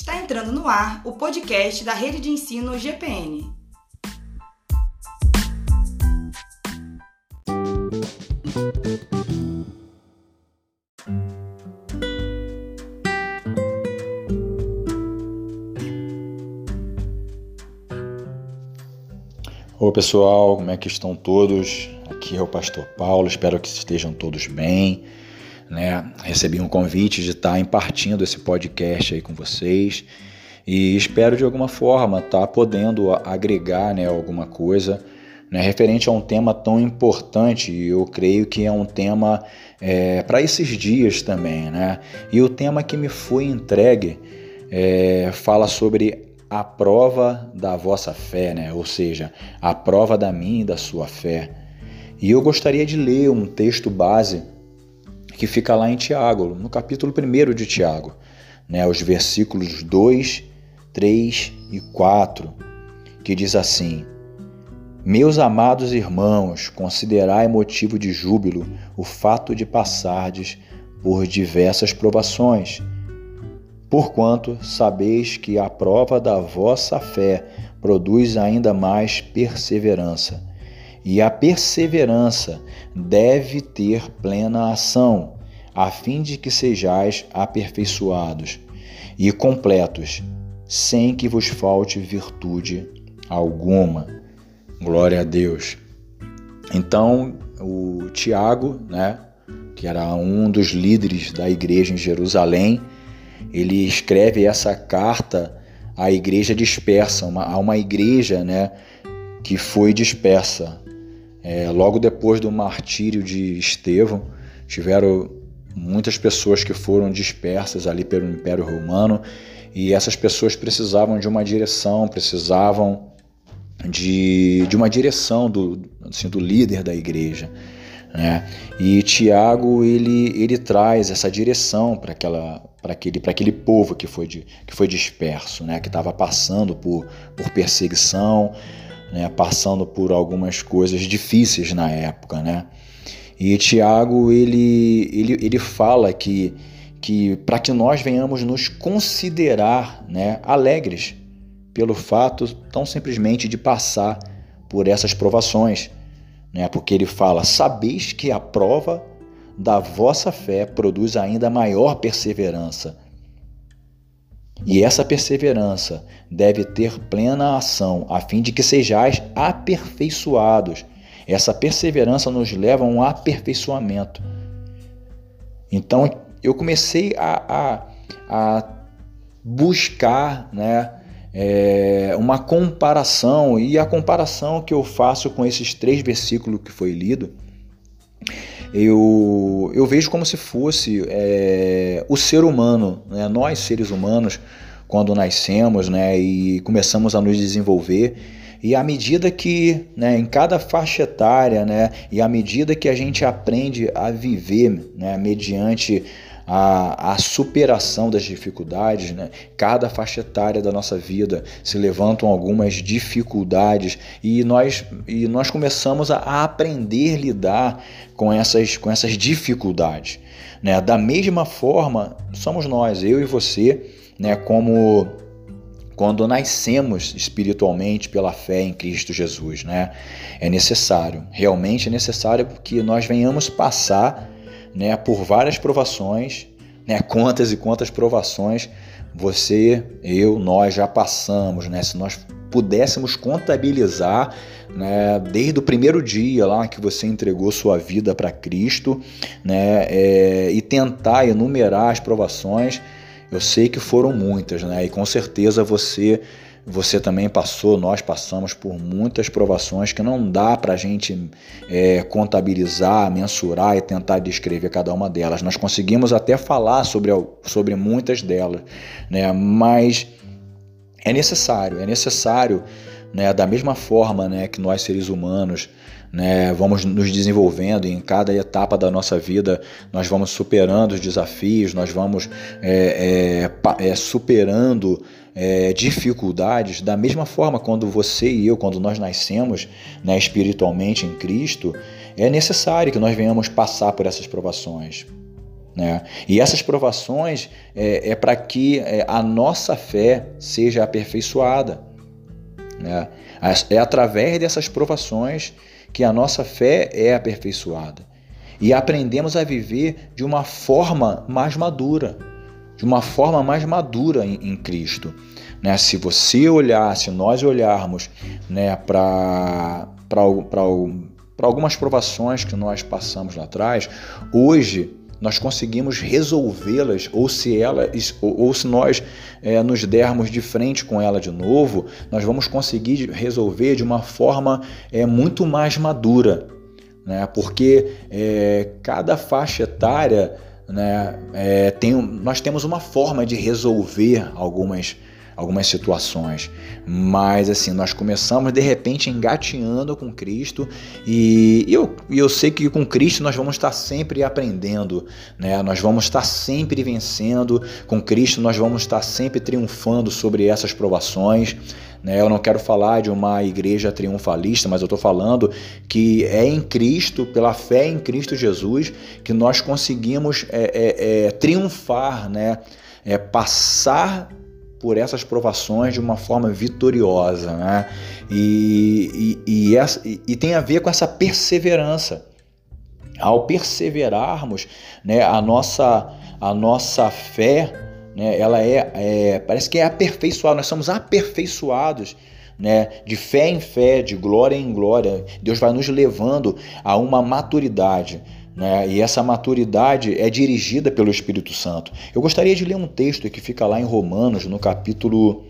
Está entrando no ar o podcast da Rede de Ensino GPN. Oi pessoal, como é que estão todos? Aqui é o Pastor Paulo, espero que estejam todos bem né? Recebi um convite de estar impartindo esse podcast aí com vocês e espero de alguma forma estar podendo agregar, né, alguma coisa, né, referente a um tema tão importante. E eu creio que é um tema é, para esses dias também, né? E o tema que me foi entregue é, fala sobre a prova da vossa fé, né? Ou seja, a prova da minha e da sua fé. E eu gostaria de ler um texto base que fica lá em Tiago, no capítulo 1 de Tiago, né, os versículos 2, 3 e 4, que diz assim: Meus amados irmãos, considerai motivo de júbilo o fato de passardes por diversas provações, porquanto sabeis que a prova da vossa fé produz ainda mais perseverança e a perseverança deve ter plena ação, a fim de que sejais aperfeiçoados e completos, sem que vos falte virtude alguma. Glória a Deus. Então, o Tiago, né, que era um dos líderes da igreja em Jerusalém, ele escreve essa carta à igreja dispersa, uma, a uma igreja né, que foi dispersa. É, logo depois do martírio de Estevão, tiveram muitas pessoas que foram dispersas ali pelo Império Romano e essas pessoas precisavam de uma direção, precisavam de, de uma direção do, assim, do líder da igreja. Né? E Tiago ele, ele traz essa direção para aquela para aquele, aquele povo que foi, de, que foi disperso, né? que estava passando por, por perseguição, né, passando por algumas coisas difíceis na época, né? E Tiago ele, ele, ele fala que, que para que nós venhamos nos considerar né, alegres pelo fato tão simplesmente de passar por essas provações, né? Porque ele fala: sabeis que a prova da vossa fé produz ainda maior perseverança e essa perseverança deve ter plena ação, a fim de que sejais aperfeiçoados. Essa perseverança nos leva a um aperfeiçoamento. Então eu comecei a, a, a buscar né, é, uma comparação, e a comparação que eu faço com esses três versículos que foi lido eu, eu vejo como se fosse é, o ser humano, né? nós seres humanos, quando nascemos né, e começamos a nos desenvolver, e à medida que, né, em cada faixa etária, né, e à medida que a gente aprende a viver né, mediante a, a superação das dificuldades, né? cada faixa etária da nossa vida se levantam algumas dificuldades e nós, e nós começamos a, aprender a lidar com essas, com essas dificuldades. Né? Da mesma forma, somos nós, eu e você, né, como quando nascemos espiritualmente pela fé em Cristo Jesus, né? É necessário, realmente é necessário que nós venhamos passar né, por várias provações, né, quantas e quantas provações você, eu, nós já passamos, né? Se nós pudéssemos contabilizar, né, desde o primeiro dia lá que você entregou sua vida para Cristo, né, é, e tentar enumerar as provações, eu sei que foram muitas, né? E com certeza você você também passou, nós passamos por muitas provações que não dá para a gente é, contabilizar, mensurar e tentar descrever cada uma delas. Nós conseguimos até falar sobre, sobre muitas delas, né? mas é necessário, é necessário, né, da mesma forma né, que nós seres humanos né, vamos nos desenvolvendo e em cada etapa da nossa vida nós vamos superando os desafios, nós vamos é, é, é, superando é, dificuldades. Da mesma forma, quando você e eu, quando nós nascemos né, espiritualmente em Cristo, é necessário que nós venhamos passar por essas provações. Né? E essas provações é, é para que é, a nossa fé seja aperfeiçoada. Né? É através dessas provações que a nossa fé é aperfeiçoada. E aprendemos a viver de uma forma mais madura, de uma forma mais madura em, em Cristo. Né? Se você olhar, se nós olharmos né, para algumas provações que nós passamos lá atrás, hoje nós conseguimos resolvê-las, ou se elas, ou, ou se nós é, nos dermos de frente com ela de novo, nós vamos conseguir resolver de uma forma é, muito mais madura, né? Porque é, cada faixa etária, né, tem, nós temos uma forma de resolver algumas algumas situações. Mas assim, nós começamos de repente engateando com Cristo e eu, eu sei que com Cristo nós vamos estar sempre aprendendo, né? Nós vamos estar sempre vencendo, com Cristo nós vamos estar sempre triunfando sobre essas provações. Né? Eu não quero falar de uma igreja triunfalista, mas eu estou falando que é em Cristo, pela fé em Cristo Jesus, que nós conseguimos é, é, é, triunfar, né? É, passar por essas provações de uma forma vitoriosa, né? E, e, e, essa, e, tem a ver com essa perseverança. Ao perseverarmos, né, a nossa, a nossa fé, né, ela é, é parece que é aperfeiçoada. Nós somos aperfeiçoados né, de fé em fé, de glória em glória. Deus vai nos levando a uma maturidade. Né? E essa maturidade é dirigida pelo Espírito Santo. Eu gostaria de ler um texto que fica lá em Romanos, no capítulo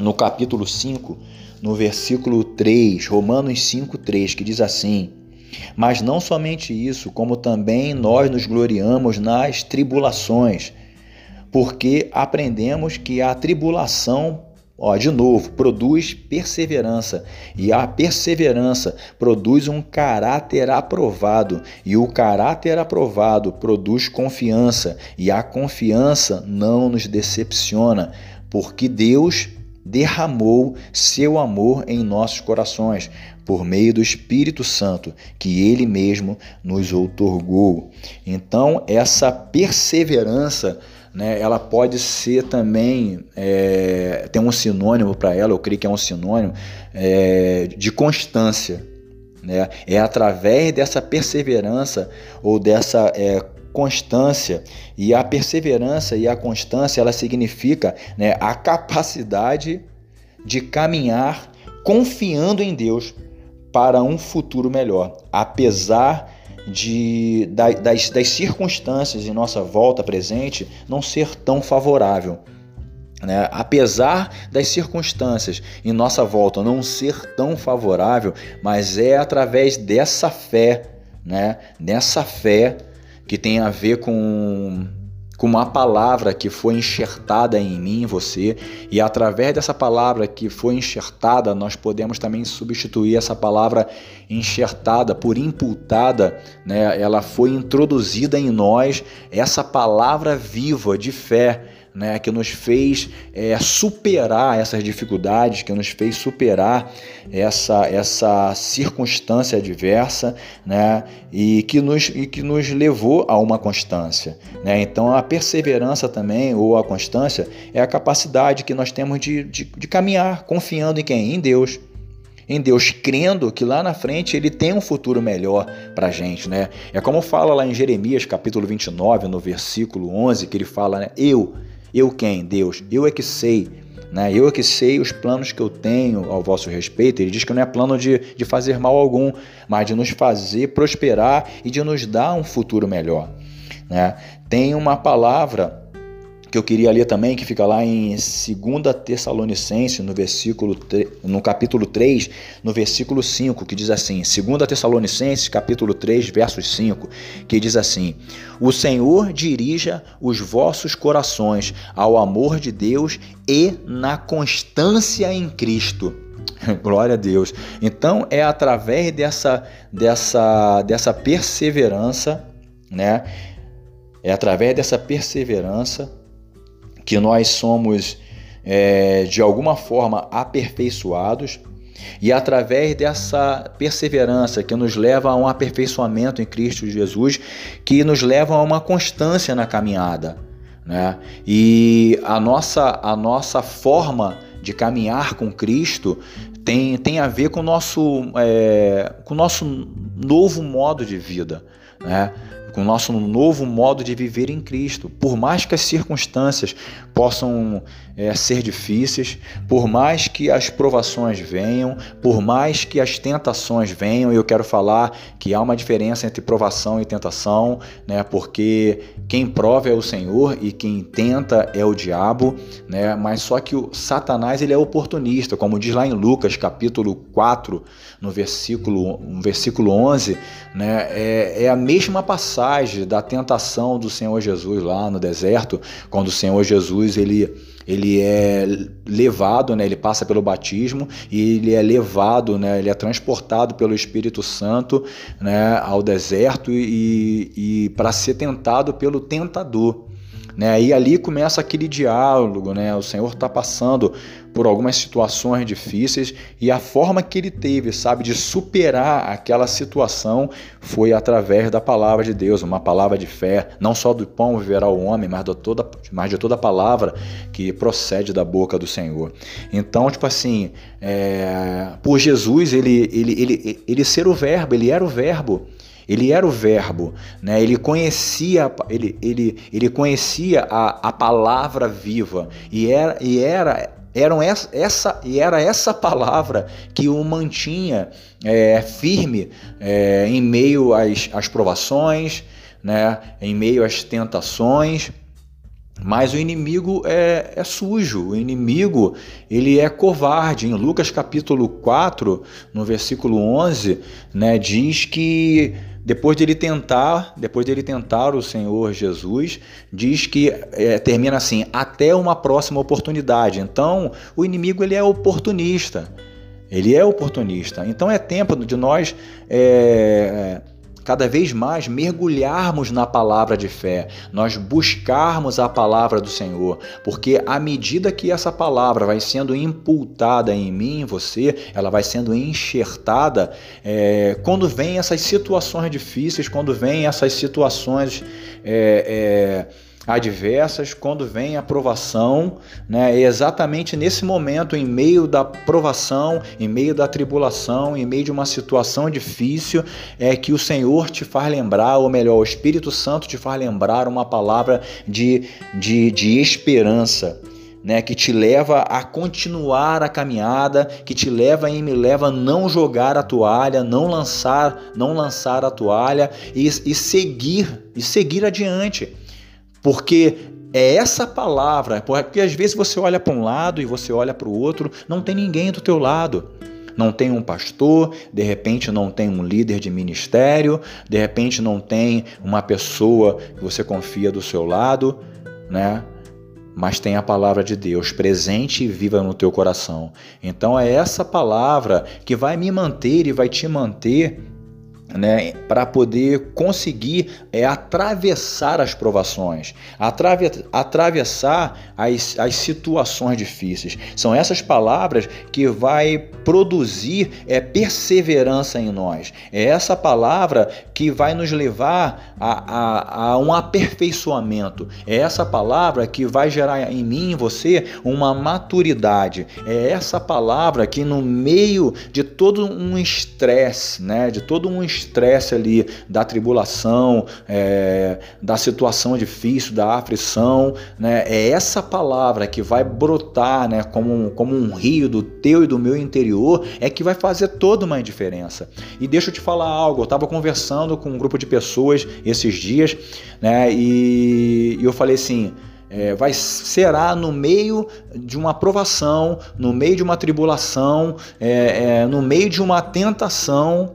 no capítulo 5, no versículo 3, Romanos 5, 3, que diz assim: Mas não somente isso, como também nós nos gloriamos nas tribulações, porque aprendemos que a tribulação Ó, de novo, produz perseverança, e a perseverança produz um caráter aprovado, e o caráter aprovado produz confiança, e a confiança não nos decepciona, porque Deus derramou seu amor em nossos corações por meio do Espírito Santo que ele mesmo nos outorgou. Então, essa perseverança né, ela pode ser também, é, tem um sinônimo para ela, eu creio que é um sinônimo, é, de constância. Né? É através dessa perseverança ou dessa é, constância, e a perseverança e a constância, ela significa né, a capacidade de caminhar confiando em Deus para um futuro melhor, apesar de, das, das circunstâncias em nossa volta presente não ser tão favorável. Né? Apesar das circunstâncias em nossa volta não ser tão favorável, mas é através dessa fé, né? Nessa fé que tem a ver com com uma palavra que foi enxertada em mim, em você, e através dessa palavra que foi enxertada, nós podemos também substituir essa palavra enxertada por imputada, né? Ela foi introduzida em nós essa palavra viva de fé né, que nos fez é, superar essas dificuldades, que nos fez superar essa, essa circunstância adversa né, e, que nos, e que nos levou a uma constância. Né? Então, a perseverança também, ou a constância, é a capacidade que nós temos de, de, de caminhar confiando em quem? Em Deus em Deus, crendo que lá na frente ele tem um futuro melhor para a gente, né? É como fala lá em Jeremias capítulo 29, no versículo 11, que ele fala, né? Eu eu quem? Deus. Eu é que sei. Né? Eu é que sei os planos que eu tenho ao vosso respeito. Ele diz que não é plano de, de fazer mal algum, mas de nos fazer prosperar e de nos dar um futuro melhor. Né? Tem uma palavra que eu queria ler também, que fica lá em 2 Tessalonicenses, no versículo no capítulo 3, no versículo 5, que diz assim: 2 Tessalonicenses, capítulo 3, versos 5, que diz assim: O Senhor dirija os vossos corações ao amor de Deus e na constância em Cristo. Glória a Deus. Então é através dessa dessa dessa perseverança, né? É através dessa perseverança que nós somos é, de alguma forma aperfeiçoados E através dessa perseverança que nos leva a um aperfeiçoamento em Cristo Jesus, que nos leva a uma constância na caminhada. Né? E a nossa, a nossa forma de caminhar com Cristo tem, tem a ver com o nosso, é, com nosso novo modo de vida. Né? Com o nosso novo modo de viver em Cristo. Por mais que as circunstâncias possam é, ser difíceis, por mais que as provações venham, por mais que as tentações venham, eu quero falar que há uma diferença entre provação e tentação, né? Porque quem prova é o Senhor e quem tenta é o diabo, né? Mas só que o Satanás ele é oportunista, como diz lá em Lucas capítulo 4, no versículo, no versículo 11, né? É, é a mesma passagem da tentação do Senhor Jesus lá no deserto, quando o Senhor Jesus ele ele é levado, né, ele passa pelo batismo e ele é levado, né, ele é transportado pelo Espírito Santo né, ao deserto e, e para ser tentado pelo tentador. Né? E ali começa aquele diálogo, né? O Senhor está passando por algumas situações difíceis e a forma que ele teve, sabe, de superar aquela situação foi através da palavra de Deus, uma palavra de fé, não só do pão viverá o homem, mas de toda, mas de toda palavra que procede da boca do Senhor. Então, tipo assim, é, por Jesus, ele, ele, ele, ele ser o verbo, ele era o verbo. Ele era o verbo, né? ele conhecia, ele, ele, ele conhecia a, a palavra viva e era, e era eram essa, essa, e era essa palavra que o mantinha é, firme é, em meio às, às provações, né, em meio às tentações. Mas o inimigo é, é, sujo, o inimigo ele é covarde. Em Lucas capítulo 4, no versículo 11, né, diz que depois dele tentar, depois dele tentar o Senhor Jesus, diz que é, termina assim, até uma próxima oportunidade. Então, o inimigo ele é oportunista. Ele é oportunista. Então é tempo de nós é, cada vez mais mergulharmos na palavra de fé, nós buscarmos a palavra do Senhor, porque à medida que essa palavra vai sendo impultada em mim, em você, ela vai sendo enxertada, é, quando vem essas situações difíceis, quando vem essas situações. É, é, adversas, quando vem a provação, né, exatamente nesse momento, em meio da provação, em meio da tribulação, em meio de uma situação difícil, é que o Senhor te faz lembrar, ou melhor, o Espírito Santo te faz lembrar uma palavra de, de, de esperança. Né, que te leva a continuar a caminhada, que te leva e me leva a não jogar a toalha, não lançar, não lançar a toalha e, e seguir e seguir adiante. Porque é essa palavra, porque às vezes você olha para um lado e você olha para o outro, não tem ninguém do teu lado. Não tem um pastor, de repente não tem um líder de ministério, de repente não tem uma pessoa que você confia do seu lado, né? Mas tem a palavra de Deus presente e viva no teu coração. Então é essa palavra que vai me manter e vai te manter né, para poder conseguir é, atravessar as provações, atrave, atravessar as, as situações difíceis. São essas palavras que vai produzir é, perseverança em nós. É essa palavra que vai nos levar a, a, a um aperfeiçoamento. É essa palavra que vai gerar em mim e você uma maturidade. É essa palavra que no meio de todo um estresse, né, de todo um estresse, estresse ali da tribulação, é, da situação difícil, da aflição, né? É essa palavra que vai brotar, né? Como um, como um rio do teu e do meu interior, é que vai fazer toda uma diferença. E deixa eu te falar algo. Eu estava conversando com um grupo de pessoas esses dias, né? E, e eu falei assim. É, vai será no meio de uma provação, no meio de uma tribulação, é, é, no meio de uma tentação,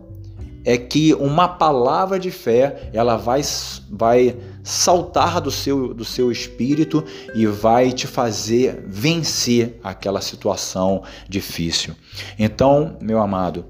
é que uma palavra de fé ela vai, vai saltar do seu, do seu espírito e vai te fazer vencer aquela situação difícil. Então, meu amado,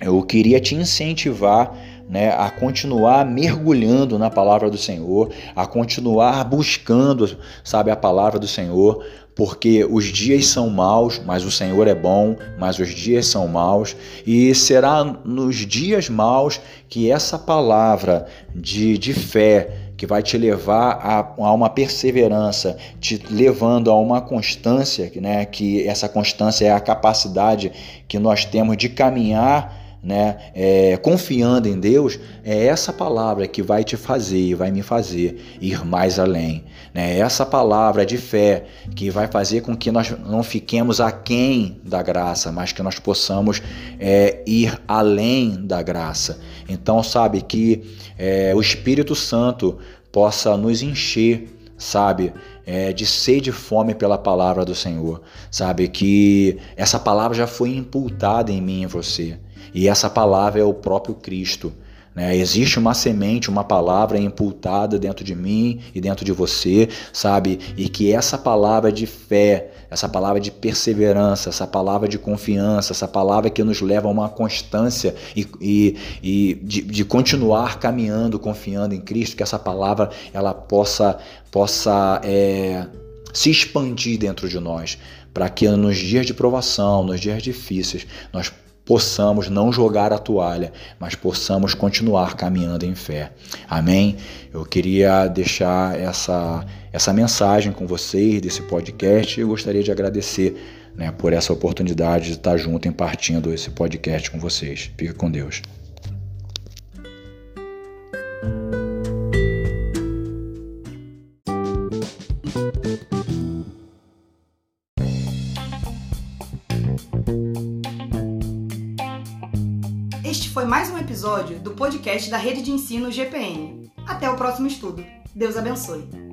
eu queria te incentivar né, a continuar mergulhando na palavra do Senhor, a continuar buscando, sabe, a palavra do Senhor, porque os dias são maus, mas o Senhor é bom, mas os dias são maus, e será nos dias maus que essa palavra de, de fé, que vai te levar a, a, uma perseverança, te levando a uma constância, né? que essa constância é a capacidade que nós temos de caminhar né, é, confiando em Deus, é essa palavra que vai te fazer, vai me fazer ir mais além. Né? É essa palavra de fé que vai fazer com que nós não fiquemos aquém da graça, mas que nós possamos é, ir além da graça. Então, sabe, que é, o Espírito Santo possa nos encher sabe? É, de sede e fome pela palavra do Senhor, sabe? Que essa palavra já foi imputada em mim e em você. E essa palavra é o próprio Cristo. Né? Existe uma semente, uma palavra impultada dentro de mim e dentro de você, sabe? E que essa palavra de fé, essa palavra de perseverança, essa palavra de confiança, essa palavra que nos leva a uma constância e, e, e de, de continuar caminhando, confiando em Cristo, que essa palavra ela possa, possa é, se expandir dentro de nós, para que nos dias de provação, nos dias difíceis, nós possamos não jogar a toalha, mas possamos continuar caminhando em fé. Amém? Eu queria deixar essa, essa mensagem com vocês desse podcast e eu gostaria de agradecer né, por essa oportunidade de estar junto em partindo esse podcast com vocês. Fica com Deus. Podcast da Rede de Ensino GPN. Até o próximo estudo. Deus abençoe.